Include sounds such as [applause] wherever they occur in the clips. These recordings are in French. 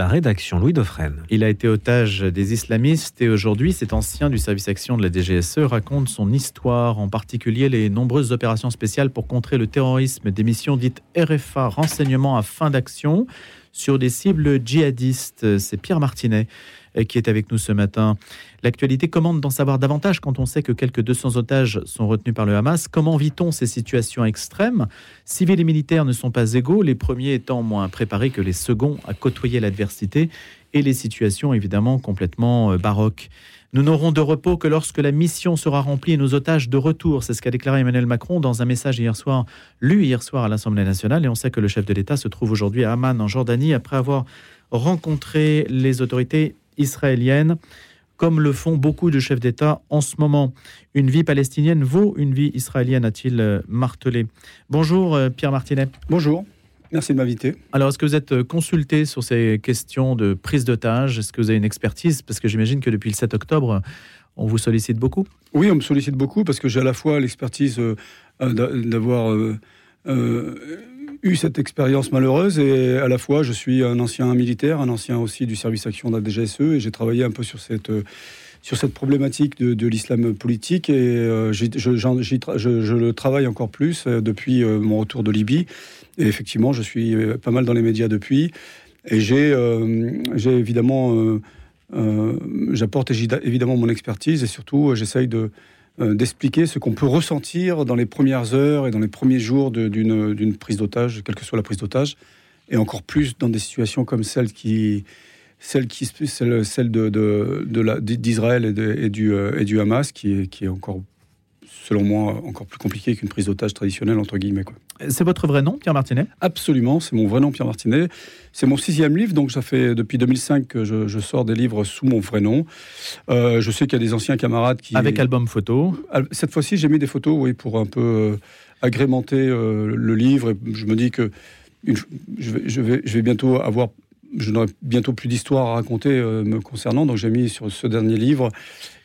La rédaction Louis Dauphren. Il a été otage des islamistes et aujourd'hui, cet ancien du service action de la DGSE raconte son histoire, en particulier les nombreuses opérations spéciales pour contrer le terrorisme, des missions dites RFA, renseignement à fin d'action, sur des cibles djihadistes. C'est Pierre Martinet euh, qui est avec nous ce matin. L'actualité commande d'en savoir davantage quand on sait que quelques 200 otages sont retenus par le Hamas. Comment vit-on ces situations extrêmes? Civils et militaires ne sont pas égaux, les premiers étant moins préparés que les seconds à côtoyer l'adversité et les situations évidemment complètement euh, baroques. Nous n'aurons de repos que lorsque la mission sera remplie et nos otages de retour. C'est ce qu'a déclaré Emmanuel Macron dans un message hier soir, lu hier soir à l'Assemblée nationale. Et on sait que le chef de l'État se trouve aujourd'hui à Amman, en Jordanie, après avoir rencontré les autorités israélienne, comme le font beaucoup de chefs d'État en ce moment. Une vie palestinienne vaut une vie israélienne, a-t-il euh, martelé. Bonjour euh, Pierre Martinet. Bonjour. Merci de m'inviter. Alors, est-ce que vous êtes euh, consulté sur ces questions de prise d'otage Est-ce que vous avez une expertise? Parce que j'imagine que depuis le 7 octobre, on vous sollicite beaucoup Oui, on me sollicite beaucoup parce que j'ai à la fois l'expertise d'avoir eu cette expérience malheureuse et à la fois je suis un ancien militaire, un ancien aussi du service action de la DGSE et j'ai travaillé un peu sur cette sur cette problématique de, l'islam politique et euh, je, le travaille encore plus euh, depuis euh, mon retour de Libye. Et effectivement je suis pas mal dans les médias depuis et j'ai j'ai évidemment j'apporte évidemment mon expertise et surtout j'essaye de euh, d'expliquer ce qu'on peut ressentir dans les premières heures et dans les premiers jours d'une prise d'otage, quelle que soit la prise d'otage, et encore plus dans des situations comme celle qui, celle qui, celle, celle de, d'Israël et, et, du, euh, et du Hamas, qui est, qui est encore selon moi, encore plus compliqué qu'une prise d'otage traditionnelle, entre guillemets. C'est votre vrai nom, Pierre Martinet? Absolument, c'est mon vrai nom, Pierre Martinet. C'est mon sixième livre, donc ça fait depuis 2005 que je, sors des livres sous mon vrai nom. Euh, je sais qu'il y a des anciens camarades qui... Avec album photo Cette fois-ci, j'ai mis des photos, oui, pour un peu euh, agrémenter euh, le livre. Et je me dis que je, vais, je, vais, je vais bientôt avoir je n'aurai bientôt plus d'histoire à raconter me concernant, donc j'ai mis sur ce dernier livre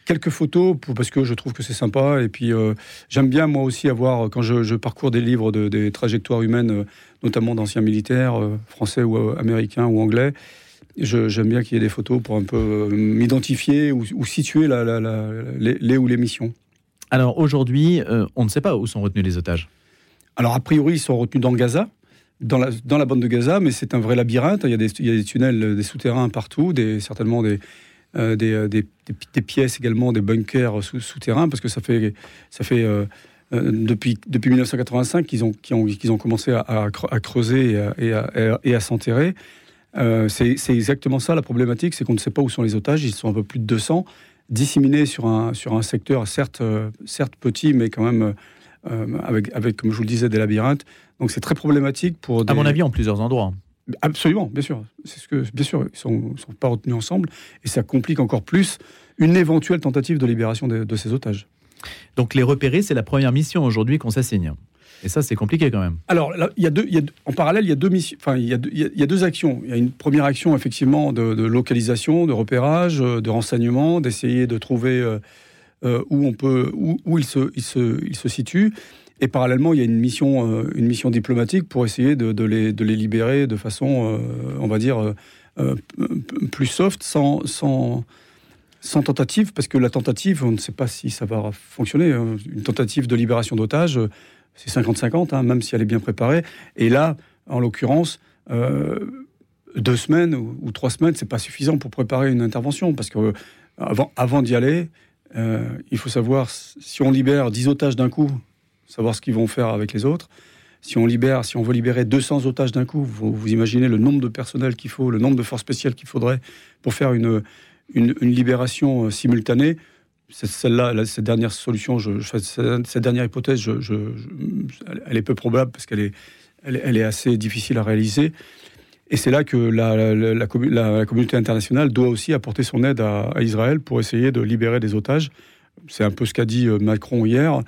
quelques photos pour, parce que je trouve que c'est sympa. Et puis, euh, j'aime bien, moi aussi, avoir, quand je, parcours des livres de, des trajectoires humaines, euh, notamment d'anciens militaires, euh, français ou américains ou anglais, j'aime bien qu'il y ait des photos pour un peu m'identifier ou, situer la, les, les, ou les missions. Alors, aujourd'hui, on ne sait pas où sont retenus les otages. Alors, a priori, ils sont retenus dans Gaza. Dans la, dans la bande de Gaza, mais c'est un vrai labyrinthe. Il y a des, il y a des tunnels, des souterrains partout, des, certainement des, euh, euh, des, des, pièces également, des bunkers souterrains, parce que ça fait, ça fait euh, depuis, depuis 1985 qu'ils ont, qu'ils ont, commencé à, creuser et à, et à, s'enterrer. c'est, exactement ça la problématique, c'est qu'on ne sait pas où sont les otages, ils sont un peu plus de 200, disséminés sur un, sur un secteur certes, certes petit, mais quand même avec, avec, comme je vous le disais, des labyrinthes. Donc c'est très problématique pour... À mon avis, en plusieurs endroits. Absolument, bien sûr. C'est ce que, bien sûr, ils sont, sont pas retenus ensemble et ça complique encore plus une éventuelle tentative de libération de, ces otages. Donc les repérer, c'est la première mission aujourd'hui qu'on s'assigne. Et ça, c'est compliqué quand même. Alors, il y a deux, il y a, en parallèle, il y a deux missions. Enfin, il y a, deux, il y a deux actions. Il y a une première action effectivement de, localisation, de repérage, de renseignement, d'essayer de trouver euh, euh, où on peut, où, où il, se, il, se, il se situe. Et parallèlement, il y a une mission, euh, une mission diplomatique pour essayer de, les, de les, libérer de façon, euh, on va dire, euh, plus soft, sans, sans, sans, tentative, parce que la tentative, on ne sait pas si ça va fonctionner. Hein. Une tentative de libération d'otages, c'est 50-50, hein, même si elle est bien préparée. Et là, en l'occurrence, deux semaines ou, trois semaines, c'est pas suffisant pour préparer une intervention, parce que avant, avant d'y aller, il faut savoir si on libère 10 otages d'un coup, savoir ce qu'ils vont faire avec les autres. Si on libère, si on veut libérer 200 otages d'un coup, vous, imaginez le nombre de personnel qu'il faut, le nombre de forces spéciales qu'il faudrait pour faire une, une, libération euh, simultanée. Celle-là, cette dernière solution, cette dernière hypothèse, elle est peu probable parce qu'elle est, elle, est assez difficile à réaliser. Et c'est là que la, communauté internationale doit aussi apporter son aide à, à Israël pour essayer de libérer des otages. C'est un peu ce qu'a dit euh, Macron hier.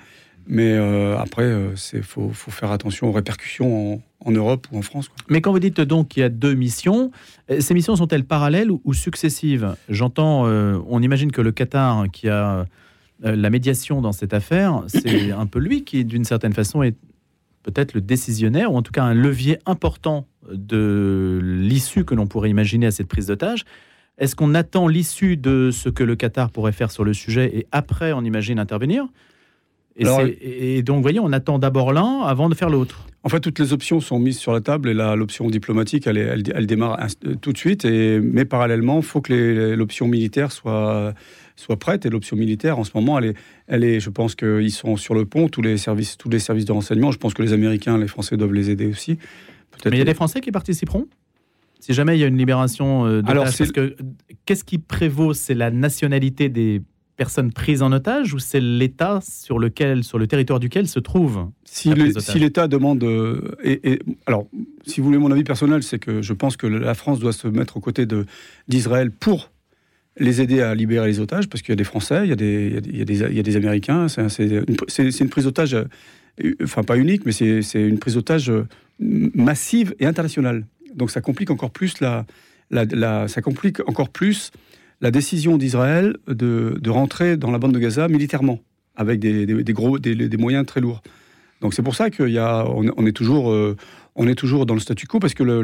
Mais euh, après, il euh, faut, faire attention aux répercussions en, Europe ou en France. Mais quand vous dites donc qu'il y a deux missions, euh, ces missions sont-elles parallèles ou, successives? J'entends, on imagine que le Qatar, qui a la médiation dans cette affaire, c'est [coughs] un peu lui qui, d'une certaine façon, est peut-être le décisionnaire, ou en tout cas un levier important de l'issue que l'on pourrait imaginer à cette prise d'otage. Est-ce qu'on attend l'issue de ce que le Qatar pourrait faire sur le sujet et après on imagine intervenir? Et, donc, vous voyez, on attend d'abord l'un avant de faire l'autre. En fait, toutes les options sont mises sur la table et l'option diplomatique, elle, elle, démarre tout de suite. Et, mais parallèlement, il faut que l'option militaire soit, soit prête. Et l'option militaire, en ce moment, elle est, elle est je pense qu'ils sont sur le pont, tous les, services, tous les services de renseignement. Je pense que les Américains, les Français doivent les aider aussi. Mais il y a des Français qui participeront? Si jamais il y a une libération euh, d'otages, qu'est-ce qui prévaut? C'est la nationalité des personnes prises en otage ou c'est l'État sur lequel, sur le territoire duquel se trouve Si l'État demande, euh, et, alors, si vous voulez mon avis personnel, c'est que je pense que la France doit se mettre aux côtés d'Israël pour les aider à libérer les otages, parce qu'il y a des Français, il y a des, il y a des, il y a des Américains. C'est une, une, prise d'otage, euh, enfin pas unique, mais c'est une prise d'otage massive et internationale. Donc ça complique encore plus la, la, ça complique encore plus la décision d'Israël de, rentrer dans la bande de Gaza militairement, avec des, des, des moyens très lourds. Donc c'est pour ça qu'on on est toujours, euh, on est toujours dans le statu quo parce que le,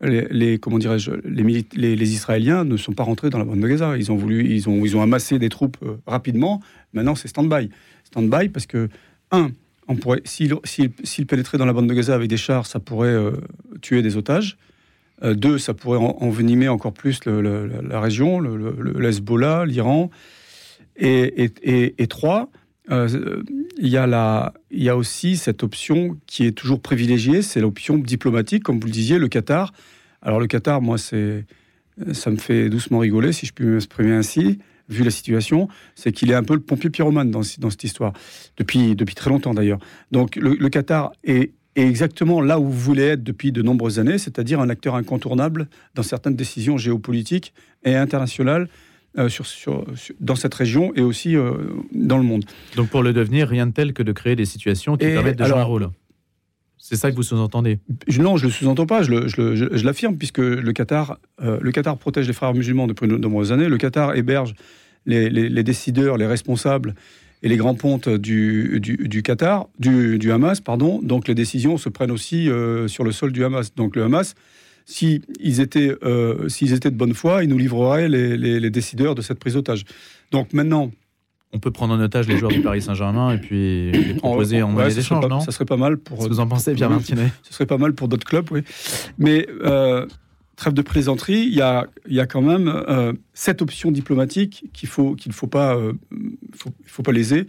les, comment dirais-je, les, Israéliens ne sont pas rentrés dans la bande de Gaza. Ils ont voulu, ils ont, ils ont amassé des troupes euh, rapidement. Maintenant c'est stand-by, stand-by parce que un, on s'ils s'il, pénétraient dans la bande de Gaza avec des chars, ça pourrait euh, tuer des otages. Euh, deux, ça pourrait envenimer encore plus la région, le, Hezbollah, l'Iran. Et, trois, euh, il y, a aussi cette option qui est toujours privilégiée, c'est l'option diplomatique, comme vous le disiez, le Qatar. Alors le Qatar, moi, ça me fait doucement rigoler, si je puis m'exprimer ainsi, vu la situation, c'est qu'il est un peu le pompier pyromane dans, cette histoire, depuis très longtemps d'ailleurs. Donc le Qatar est et exactement là où vous voulez être depuis de nombreuses années, c'est-à-dire un acteur incontournable dans certaines décisions géopolitiques et internationales euh, sur, sur, dans cette région et aussi euh, dans le monde. Donc pour le devenir, rien de tel que de créer des situations qui permettent de jouer un rôle. C'est ça que vous sous-entendez? Non, je ne le sous-entends pas, je, je, l'affirme, puisque le Qatar, euh, le Qatar protège les frères musulmans depuis de nombreuses années. Le Qatar héberge les, les décideurs, les responsables et les grands pontes du, du, Qatar, du, du, Hamas, pardon. Donc les décisions se prennent aussi euh, sur le sol du Hamas. Donc le Hamas, s'ils si étaient, euh, étaient de bonne foi, ils nous livreraient les, les, décideurs de cette prise d'otage. Donc maintenant, on peut prendre en otage les joueurs du Paris Saint-Germain et puis les proposer en, monnaie d'échange, non? Ça serait pas mal pour. Ce que vous en pensez, Pierre Martinet? Ce serait pas mal pour d'autres clubs, oui. Mais euh, trêve de plaisanterie, il y a, y a quand même euh, cette option diplomatique qu'il faut qu'il faut pas euh, faut, pas léser.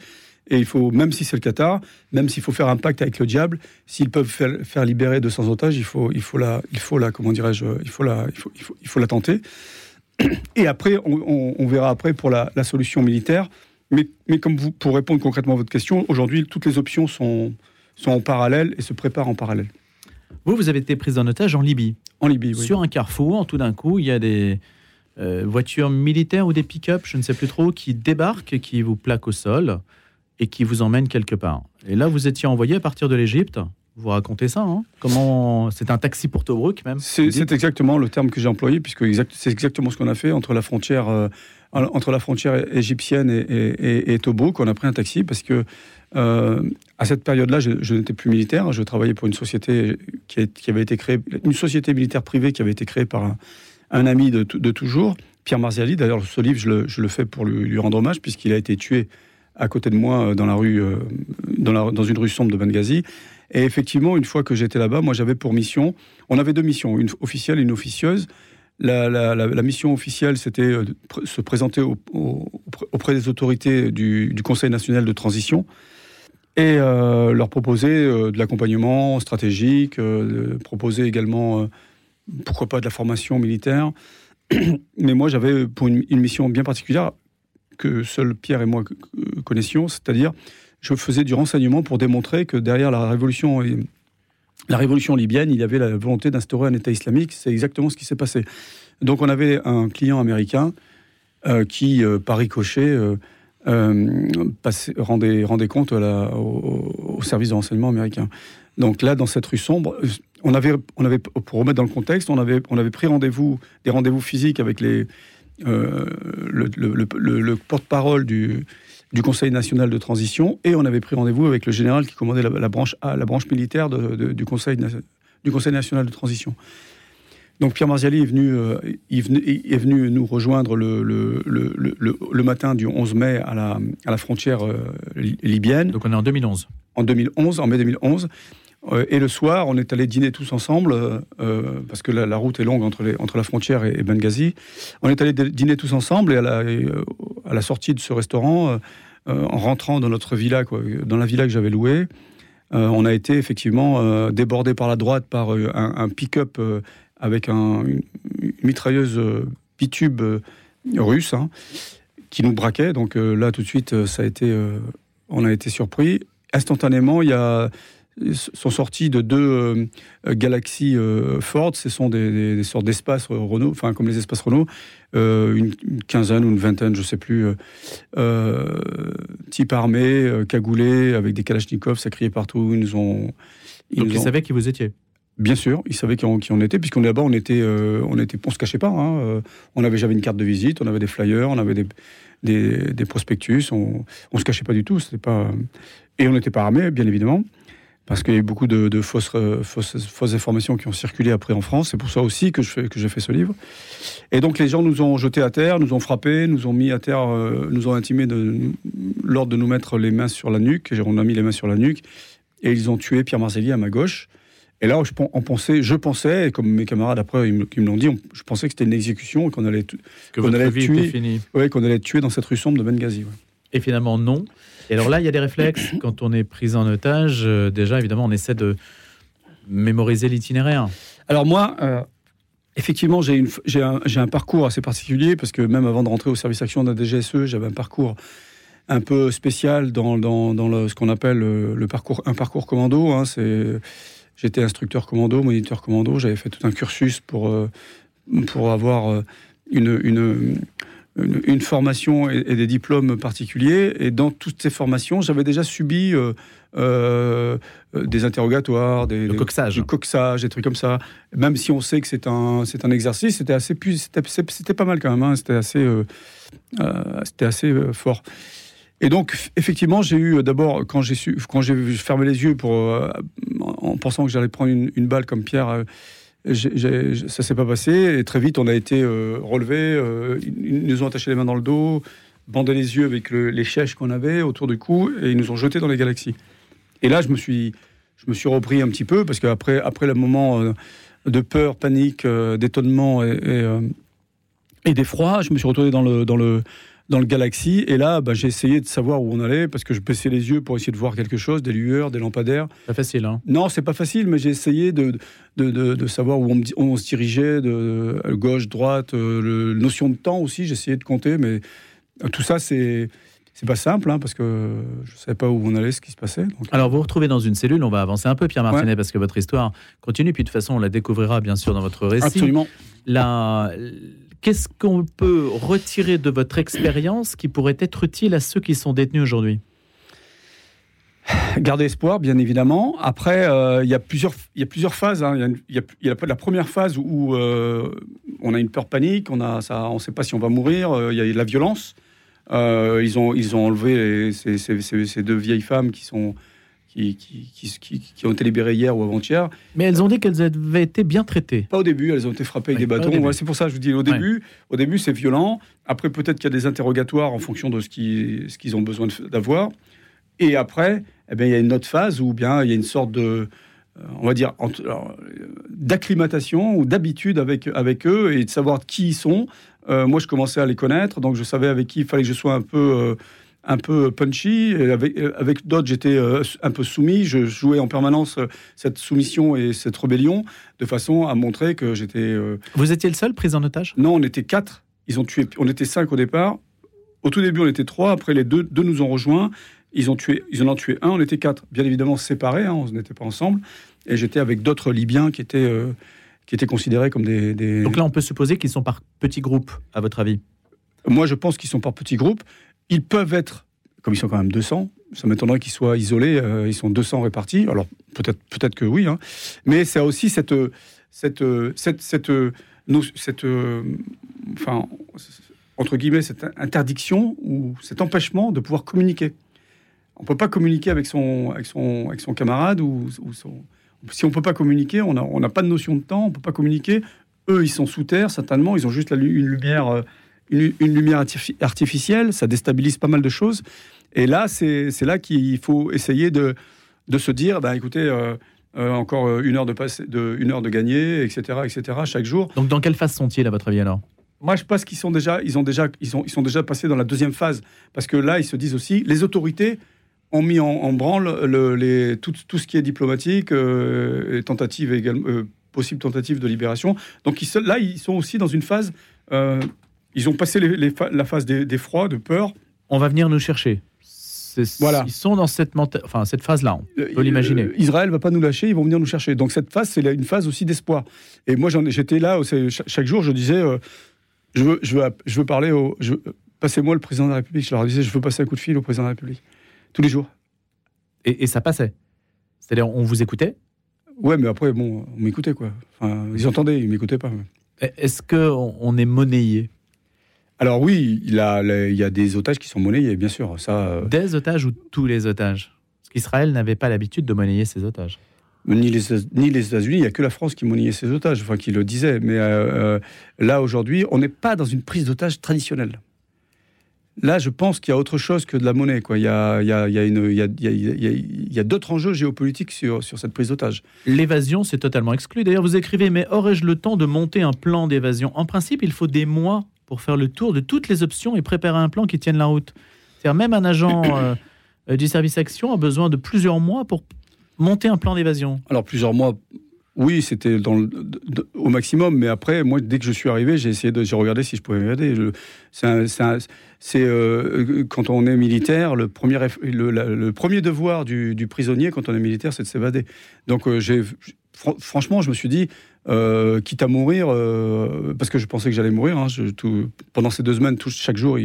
Et il faut, même si c'est le Qatar, même s'il faut faire un pacte avec le diable, s'ils peuvent faire, faire, libérer 200 otages, il faut, il faut la, il faut la, comment dirais-je, il faut il faut, il faut, la tenter. Et après, on, on, verra après pour la, la, solution militaire. Mais, mais comme vous, pour répondre concrètement à votre question, aujourd'hui, toutes les options sont, sont en parallèle et se préparent en parallèle. Vous, vous avez été prise en otage en Libye. En Libye, oui. Sur un carrefour, tout d'un coup, il y a des euh, voitures militaires ou des pick-up, je ne sais plus trop, qui débarquent, qui vous plaquent au sol et qui vous emmènent quelque part. Et là, vous étiez envoyé à partir de l'Égypte. Vous racontez ça, hein Comment c'est un taxi pour Tobruk même C'est exactement le terme que j'ai employé puisque c'est exactement ce qu'on a fait entre la frontière euh, entre la frontière égyptienne et, et, et, Tobruk. On a pris un taxi parce que euh, à cette période-là, je, n'étais plus militaire. Je travaillais pour une société qui, avait été créée, une société militaire privée qui avait été créée par un, ami de, de, toujours, Pierre Marziali. D'ailleurs, ce livre, je le, fais pour lui, rendre hommage, puisqu'il a été tué à côté de moi euh, dans la rue, euh, dans, une rue sombre de Benghazi. Et effectivement, une fois que j'étais là-bas, moi, j'avais pour mission, on avait deux missions, une officielle et une officieuse. La, mission officielle, c'était se présenter auprès des autorités du Conseil national de transition et euh, leur proposer euh, de l'accompagnement stratégique, euh, proposer également, pourquoi pas, de la formation militaire. [clears throat] Mais moi, j'avais pour une, mission bien particulière que seul Pierre et moi connaissions, c'est-à-dire je faisais du renseignement pour démontrer que derrière la révolution libyenne, il y avait la volonté d'instaurer un État islamique. C'est exactement ce qui s'est passé. Donc on avait un client américain qui, par ricochet, euh, rendez, rendez, compte au, service de renseignement américain. Donc là, dans cette rue sombre, on avait, on avait pour remettre dans le contexte, on avait, on avait pris rendez-vous, des rendez-vous physiques avec euh, le, porte-parole du, du Conseil national de transition et on avait pris rendez-vous avec le général qui commandait la, branche la branche militaire du, Conseil, du Conseil national de transition. Donc Pierre Marziali est venu, euh, est venu nous rejoindre le, le, le, matin du 11 mai à la, à la frontière euh, libyenne. Donc on est en 2011. En 2011, en mai 2011. Euh, et le soir, on est allé dîner tous ensemble, parce que la, route est longue entre, les, entre la frontière et, Benghazi. On est allé dîner tous ensemble, et à la, à la sortie de ce restaurant, en rentrant dans notre villa, quoi, dans la villa que j'avais louée, on a été effectivement débordé par la droite par un, un pick-up avec un, une, mitrailleuse euh, bitube euh, russe hein, qui nous braquait. Donc euh, là, tout de suite, ça a été, on a été surpris. Instantanément, il y a sont sortis de deux galaxies Ford. Ce sont des, sortes d'espaces Renault, enfin comme les espaces Renault, une, quinzaine ou une vingtaine, je sais plus, type armé, cagoulé, avec des kalachnikovs, ça criait partout. Ils nous ont. Donc ils savaient qui vous étiez Bien sûr, ils savaient qui on, on était, puisqu'on est là-bas, on était, euh, on était, on se cachait pas. Hein, euh, on avait jamais une carte de visite, on avait des flyers, on avait des, prospectus, on, on se cachait pas du tout. C'était pas et on n'était pas armé, bien évidemment, parce qu'il y a eu beaucoup de, fausses, euh, fausses, informations qui ont circulé après en France. C'est pour ça aussi que je que j'ai fait ce livre. Et donc les gens nous ont jetés à terre, nous ont frappés, nous ont mis à terre, nous ont intimé l'ordre de nous mettre les mains sur la nuque. On a mis les mains sur la nuque et ils ont tué Pierre Marcelli à ma gauche. Et là, je, on pensait, je pensais, comme mes camarades après ils me, l'ont dit, je pensais que c'était une exécution et qu'on allait, qu'on allait tuer, ouais, qu'on allait tuer dans cette rue sombre de Benghazi. Et finalement, non. Et alors là, il y a des réflexes. [coughs] Quand on est pris en otage, euh, déjà, évidemment, on essaie de mémoriser l'itinéraire. Alors moi, euh, effectivement, j'ai, un, un, parcours assez particulier parce que même avant de rentrer au service action la DGSE, j'avais un parcours un peu spécial dans, dans, dans le, ce qu'on appelle le, le, parcours, un parcours commando. Hein, c'est J'étais instructeur commando, moniteur commando. J'avais fait tout un cursus pour, euh, pour avoir euh, une, une, une, formation et, des diplômes particuliers. Et dans toutes ces formations, j'avais déjà subi euh, des interrogatoires, des, le coxage. du coxage, des trucs comme ça. Même si on sait que c'est un, c'est un exercice, c'était assez, c'était pas mal quand même. Hein. C'était assez, c'était assez fort. Et donc, effectivement, j'ai eu euh, d'abord, quand j'ai fermé les yeux pour, euh, en pensant que j'allais prendre une, balle comme Pierre, euh, ça s'est pas passé. Et très vite, on a été relevé. ils nous ont attaché les mains dans le dos, bandé les yeux avec les chèches qu'on avait autour du cou, et ils nous ont jetés dans les galaxies. Et là, je me suis, je me suis repris un petit peu parce qu'après, après le moment de peur, panique, d'étonnement et, et, et d'effroi, je me suis retourné dans le, dans le dans le Galaxy. Et là, bah, j'ai essayé de savoir où on allait parce que je baissais les yeux pour essayer de voir quelque chose, des lueurs, des lampadaires. Pas facile, hein Non, c'est pas facile, mais j'ai essayé de, de, de, savoir où on, se dirigeait, de, gauche, droite, euh, le, notion de temps aussi. J'ai essayé de compter, mais euh, tout ça, c'est. C'est pas simple, hein, parce que je ne savais pas où on allait, ce qui se passait. Alors, vous vous retrouvez dans une cellule, on va avancer un peu, Pierre Martinet, parce que votre histoire continue, puis de toute façon, on la découvrira bien sûr dans votre récit. Absolument. La, Qu'est-ce qu'on peut retirer de votre expérience qui pourrait être utile à ceux qui sont détenus aujourd'hui? Garder espoir, bien évidemment. Après, euh, il y, a plusieurs, y a plusieurs phases. Il y, a, la première phase où euh, on a une peur panique, on ne sait pas si on va mourir, euh, il y a la violence. ils, ont, ils ont enlevé ces, deux vieilles femmes qui sont, qui, ont été libérées hier ou avant-hier. Mais elles ont dit qu'elles avaient été bien traitées. Pas au début, elles ont été frappées avec des bâtons. c'est pour ça que je vous dis au début. Au début, c'est violent. Après, peut-être qu'il y a des interrogatoires en fonction de ce qu'ils ce qu'ils ont besoin d'avoir. Et après, eh bien, il y a une autre phase où bien il y a une sorte de, euh, on va dire, d'acclimatation ou d'habitude avec, avec eux et de savoir qui ils sont. Euh, moi, je commençais à les connaître, donc je savais avec qui il fallait que je sois un peu euh, un peu punchy. Et avec, avec d'autres, j'étais euh, un peu soumis. Je jouais en permanence euh, cette soumission et cette rébellion de façon à montrer que j'étais. Euh, Vous étiez le seul pris en otage? Non, on était quatre. Ils ont tué. On était cinq au départ. Au tout début, on était trois. Après, les deux, deux nous ont rejoints. Ils ont tué. Ils en ont tué un. On était quatre. Bien évidemment séparés. Hein, on n'était pas ensemble. Et j'étais avec d'autres Libyens qui étaient qui étaient considérés comme des, des... Donc là, on peut supposer qu'ils sont par petits groupes, à votre avis? Moi, je pense qu'ils sont par petits groupes. Ils peuvent être, comme ils sont quand même 200, ça m'étonnerait qu'ils soient isolés, euh, ils sont 200 répartis. Alors peut-être peut que oui, hein. mais c'est aussi cette, cette, cette, cette, cette, enfin, entre guillemets, cette interdiction ou cet empêchement de pouvoir communiquer. On ne peut pas communiquer avec son, avec son, avec son camarade ou, si on ne peut pas communiquer, on n'a on pas de notion de temps, on ne peut pas communiquer. Eux, ils sont sous terre, certainement, ils ont juste une lumière, euh, une, lumière artificielle, ça déstabilise pas mal de choses. Et là, c'est là qu'il faut essayer de, de se dire, bah, écoutez, euh, euh, encore une heure de, passer, de, une heure de gagner, etc., etc., chaque jour. Donc, dans quelle phase sont-ils, à votre avis, alors? Moi, je pense qu'ils sont déjà, ils ont déjà, ils sont, ils sont déjà passés dans la deuxième phase, parce que là, ils se disent aussi, les autorités ont mis en, branle le, les, tout, tout, ce qui est diplomatique, euh, et tentative également, euh, possible tentative de libération. Donc ils, là, ils sont aussi dans une phase. Euh, ils ont passé les, la phase d'effroi, de peur. On va venir nous chercher. Voilà. Ils sont dans cette, enfin, cette phase-là, on peut l'imaginer. Israël va pas nous lâcher, ils vont venir nous chercher. Donc cette phase, c'est une phase aussi d'espoir. Et moi, j'étais là, chaque jour, je disais, je, veux, je, veux, je veux parler au... Passez-moi le président de la République. Je leur disais, je veux passer un coup de fil au président de la République tous les jours. Et, ça passait C'est-à-dire, on vous écoutait? Ouais, mais après, bon, on m'écoutait, quoi. Enfin, ils entendaient, ils m'écoutaient pas. Est-ce qu'on on est monnayé? Alors oui, il, a, il y a des otages qui sont monnayés, bien sûr. Ça, euh. Des otages ou tous les otages? Parce qu'Israël n'avait pas l'habitude de monnayer ses otages. Ni les, ni les États-Unis, il n'y a que la France qui monnayait ses otages, enfin qui le disait. Mais euh, euh, là, aujourd'hui, on n'est pas dans une prise d'otages traditionnelle. Là, je pense qu'il y a autre chose que de la monnaie. Quoi. Il y a, a, a, une, il y a, il y a, d'autres enjeux géopolitiques sur, sur cette prise d'otage. L'évasion, c'est totalement exclu. D'ailleurs, vous écrivez, mais aurais-je le temps de monter un plan d'évasion? En principe, il faut des mois pour faire le tour de toutes les options et préparer un plan qui tienne la route. C'est-à-dire, même un agent [coughs] euh, du service action a besoin de plusieurs mois pour monter un plan d'évasion. Alors, plusieurs mois, oui, c'était au maximum, mais après, moi, dès que je suis arrivé, j'ai essayé de, j'ai regardé si je pouvais m'évader. C'est, euh, quand on est militaire, le premier, le, premier devoir du, prisonnier quand on est militaire, c'est de s'évader. Donc, euh, j'ai, franchement, je me suis dit, euh, quitte à mourir, parce que je pensais que j'allais mourir. Hein, pendant ces deux semaines, chaque jour,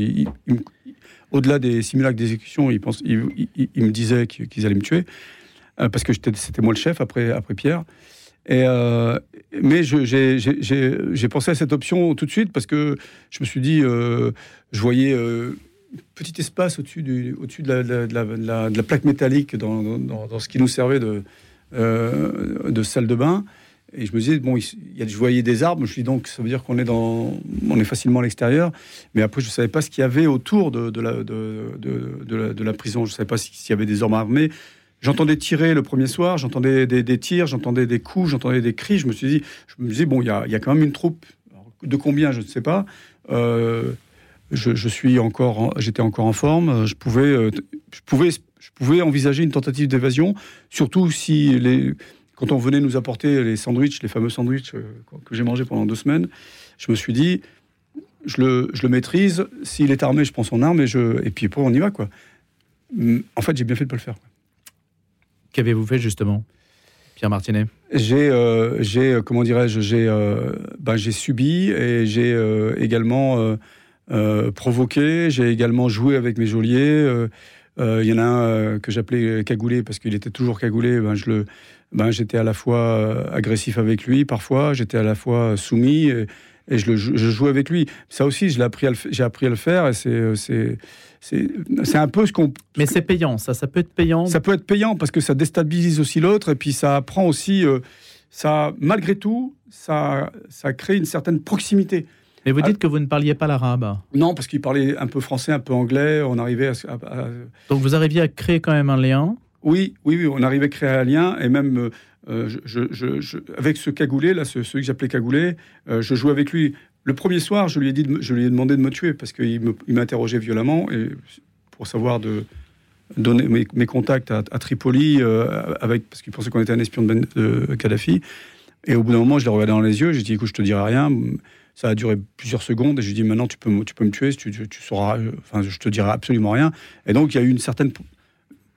au-delà des simulacres d'exécution, ils, me disaient qu'ils allaient me tuer, parce que c'était moi le chef après, Pierre. Euh, mais j'ai pensé à cette option tout de suite parce que je me suis dit, euh, je voyais euh, petit espace au-dessus au de, la, plaque métallique dans, ce qui nous servait de, de salle de bain. Et je me disais, bon, il y a, je voyais des arbres, je me suis dit, donc ça veut dire qu'on est, dans, on est facilement à l'extérieur. Mais après, je ne savais pas ce qu'il y avait autour de, la, de, de, la, prison. Je ne savais pas s'il y avait des hommes armés. J'entendais tirer le premier soir, j'entendais des, tirs, j'entendais des coups, j'entendais des cris. Je me suis dit, je me disais, bon, il y a, y a, quand même une troupe. de combien, je ne sais pas. Euh, je, suis encore, j'étais encore en forme. Je pouvais, euh, je pouvais, je pouvais envisager une tentative d'évasion, surtout si les, quand on venait nous apporter les sandwichs, les fameux sandwichs euh, que j'ai mangés pendant deux semaines, je me suis dit, je le, je le maîtrise. S'il est armé, je prends son arme et je, et puis après on y va quoi. En fait, j'ai bien fait de pas le faire. Qu'avez-vous fait justement, Pierre Martinet? J'ai, euh, j'ai euh, comment dirais-je, j'ai, euh, ben, j'ai subi et j'ai également provoqué. J'ai également joué avec mes geôliers. Il y en a un que j'appelais cagoulé parce qu'il était toujours cagoulé. Ben, je le, ben, j'étais à la fois agressif avec lui parfois, j'étais à la fois soumis. Et, et je, le, je jouais avec lui. Ça aussi, j'ai appris, appris à le faire et c'est, c'est, c'est un peu ce qu'on. Mais c'est payant, ça, ça peut être payant. Ça peut être payant parce que ça déstabilise aussi l'autre et puis ça apprend aussi, euh, ça, malgré tout, ça, ça crée une certaine proximité. Mais vous dites que vous ne parliez pas l'arabe Non, parce qu'il parlait un peu français, un peu anglais. On arrivait à, Donc vous arriviez à créer quand même un lien oui, oui, oui, on arrivait à créer un lien et même euh, je, avec ce cagoulé là, ce, celui que j'appelais cagoulé, euh, je jouais avec lui. Le premier soir, je lui ai, dit je lui ai demandé de me tuer parce qu'il m'interrogeait violemment et pour savoir de donner mes, contacts à, Tripoli euh, avec parce qu'il pensait qu'on était un espion de, ben, Kadhafi. Et au bout d'un moment, je l'ai regardé dans les yeux. J'ai dit écoute, je te dirai rien. Ça a duré plusieurs secondes et j'ai dit maintenant tu peux, tu peux me tuer, tu, tu, sauras. Enfin, je te dirai absolument rien. Et donc il y a eu une certaine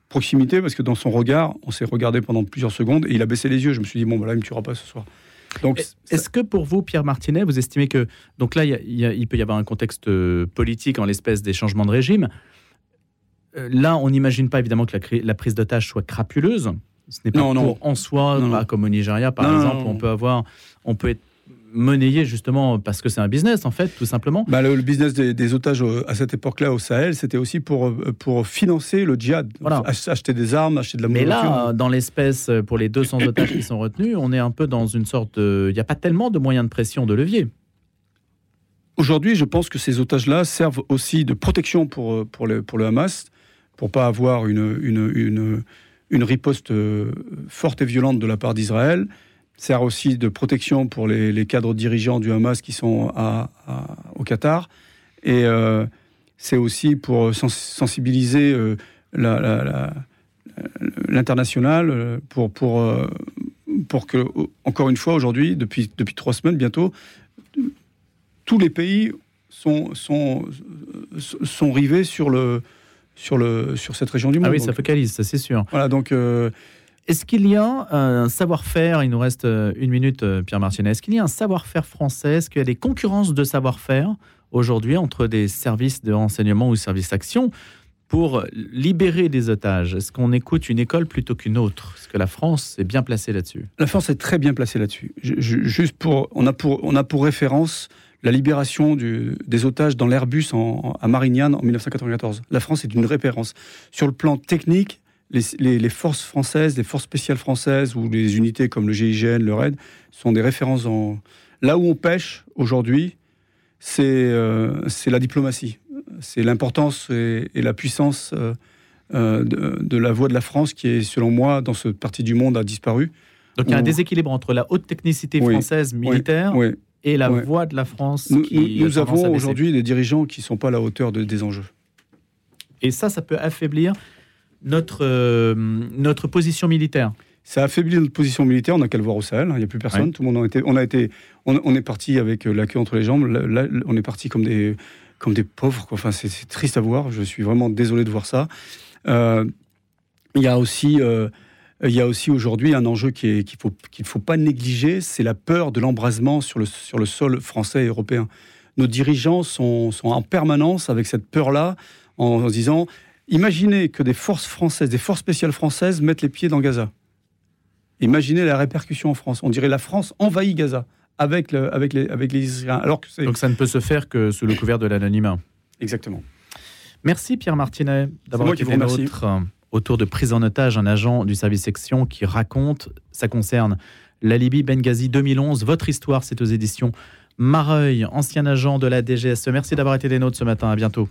proximité parce que dans son regard, on s'est regardé pendant plusieurs secondes et il a baissé les yeux. Je me suis dit bon, voilà, il me tuera pas ce soir. Donc, est-ce que pour vous, Pierre Martinet, vous estimez que donc là, il, peut y avoir un contexte euh, politique en l'espèce des changements de régime. Euh, là, on n'imagine pas évidemment que la, la prise d'otage soit crapuleuse. Ce n'est pas non, en soi, pas comme au Nigeria, par exemple, on peut avoir, on peut être monnayer justement parce que c'est un business en fait, tout simplement. Bah, le, business des, otages à cette époque-là au Sahel, c'était aussi pour, euh, pour financer le djihad. Acheter des armes, acheter de la Mais là, dans l'espèce, pour les 200 [coughs] otages qui sont retenus, on est un peu dans une sorte de... Il n'y a pas tellement de moyens de pression, de levier. Aujourd'hui, je pense que ces otages-là servent aussi de protection pour, euh, pour, le, pour le Hamas, pour pas avoir une, une, une, une riposte euh, forte et violente de la part d'Israël sert aussi de protection pour les, cadres dirigeants du Hamas qui sont à, au Qatar. Et euh, c'est aussi pour sensibiliser euh, l'international, euh, pour, pour, pour que, encore une fois, aujourd'hui, depuis, depuis trois semaines bientôt, tous les pays sont, sont, sont rivés sur, le, sur, le, sur cette région du monde. Ah oui, ça focalise, ça c'est sûr. Voilà, donc est-ce qu'il y a un savoir-faire, il nous reste euh, une minute, euh, Pierre Martinet, est-ce qu'il y a un savoir-faire français? Est-ce qu'il y a des concurrences de savoir-faire aujourd'hui entre des services de renseignement ou services d'action pour libérer des otages? Est-ce qu'on écoute une école plutôt qu'une autre? Est-ce que la France est bien placée là-dessus? La France est très bien placée là-dessus. Juste pour on, a pour, on a pour référence la libération des otages dans l'Airbus à Marignane en 1994. La France est une référence. Sur le plan technique, les, forces françaises, les forces spéciales françaises ou les unités comme le GIGN, le RAID sont des références en... Là où on pêche aujourd'hui, c'est euh, la diplomatie. C'est l'importance et, la puissance euh, euh, de, la voix de la France qui est, selon moi, dans cette partie du monde, a disparu. Donc il y a un déséquilibre entre la haute technicité française militaire et la voix de la France. Nous, qui nous, avons aujourd'hui des dirigeants qui ne sont pas à la hauteur des enjeux. Et ça, ça peut affaiblir notre, euh, notre position militaire ça a affaibli notre position militaire. On n'a qu'à le voir au Sahel. Hein. Il n'y a plus personne. Tout le monde a été. On a été. On, est parti avec euh, la queue entre les jambes. Là, on est parti comme des comme des pauvres. Enfin, c'est triste à voir. Je suis vraiment désolé de voir ça. Euh, il y a aussi. il y a aussi aujourd'hui un enjeu qu'il ne faut, faut pas négliger, c'est la peur de l'embrasement sur le, sur le sol français et européen. Nos dirigeants sont, sont en permanence avec cette peur-là, en, en disant Imaginez que des forces françaises, des forces spéciales françaises mettent les pieds dans Gaza. Imaginez la répercussion en France. On dirait la France envahit Gaza avec, le, avec, les, avec les Israéliens. Alors que Donc ça ne peut se faire que sous le couvert de l'anonymat. Exactement. Merci Pierre Martinet d'avoir été nôtre euh, autour de prise en otage un agent du service section qui raconte, ça concerne la Libye Benghazi 2011. Votre histoire, c'est aux éditions Mareuil, ancien agent de la DGSE. Merci d'avoir été des nôtres ce matin. À bientôt.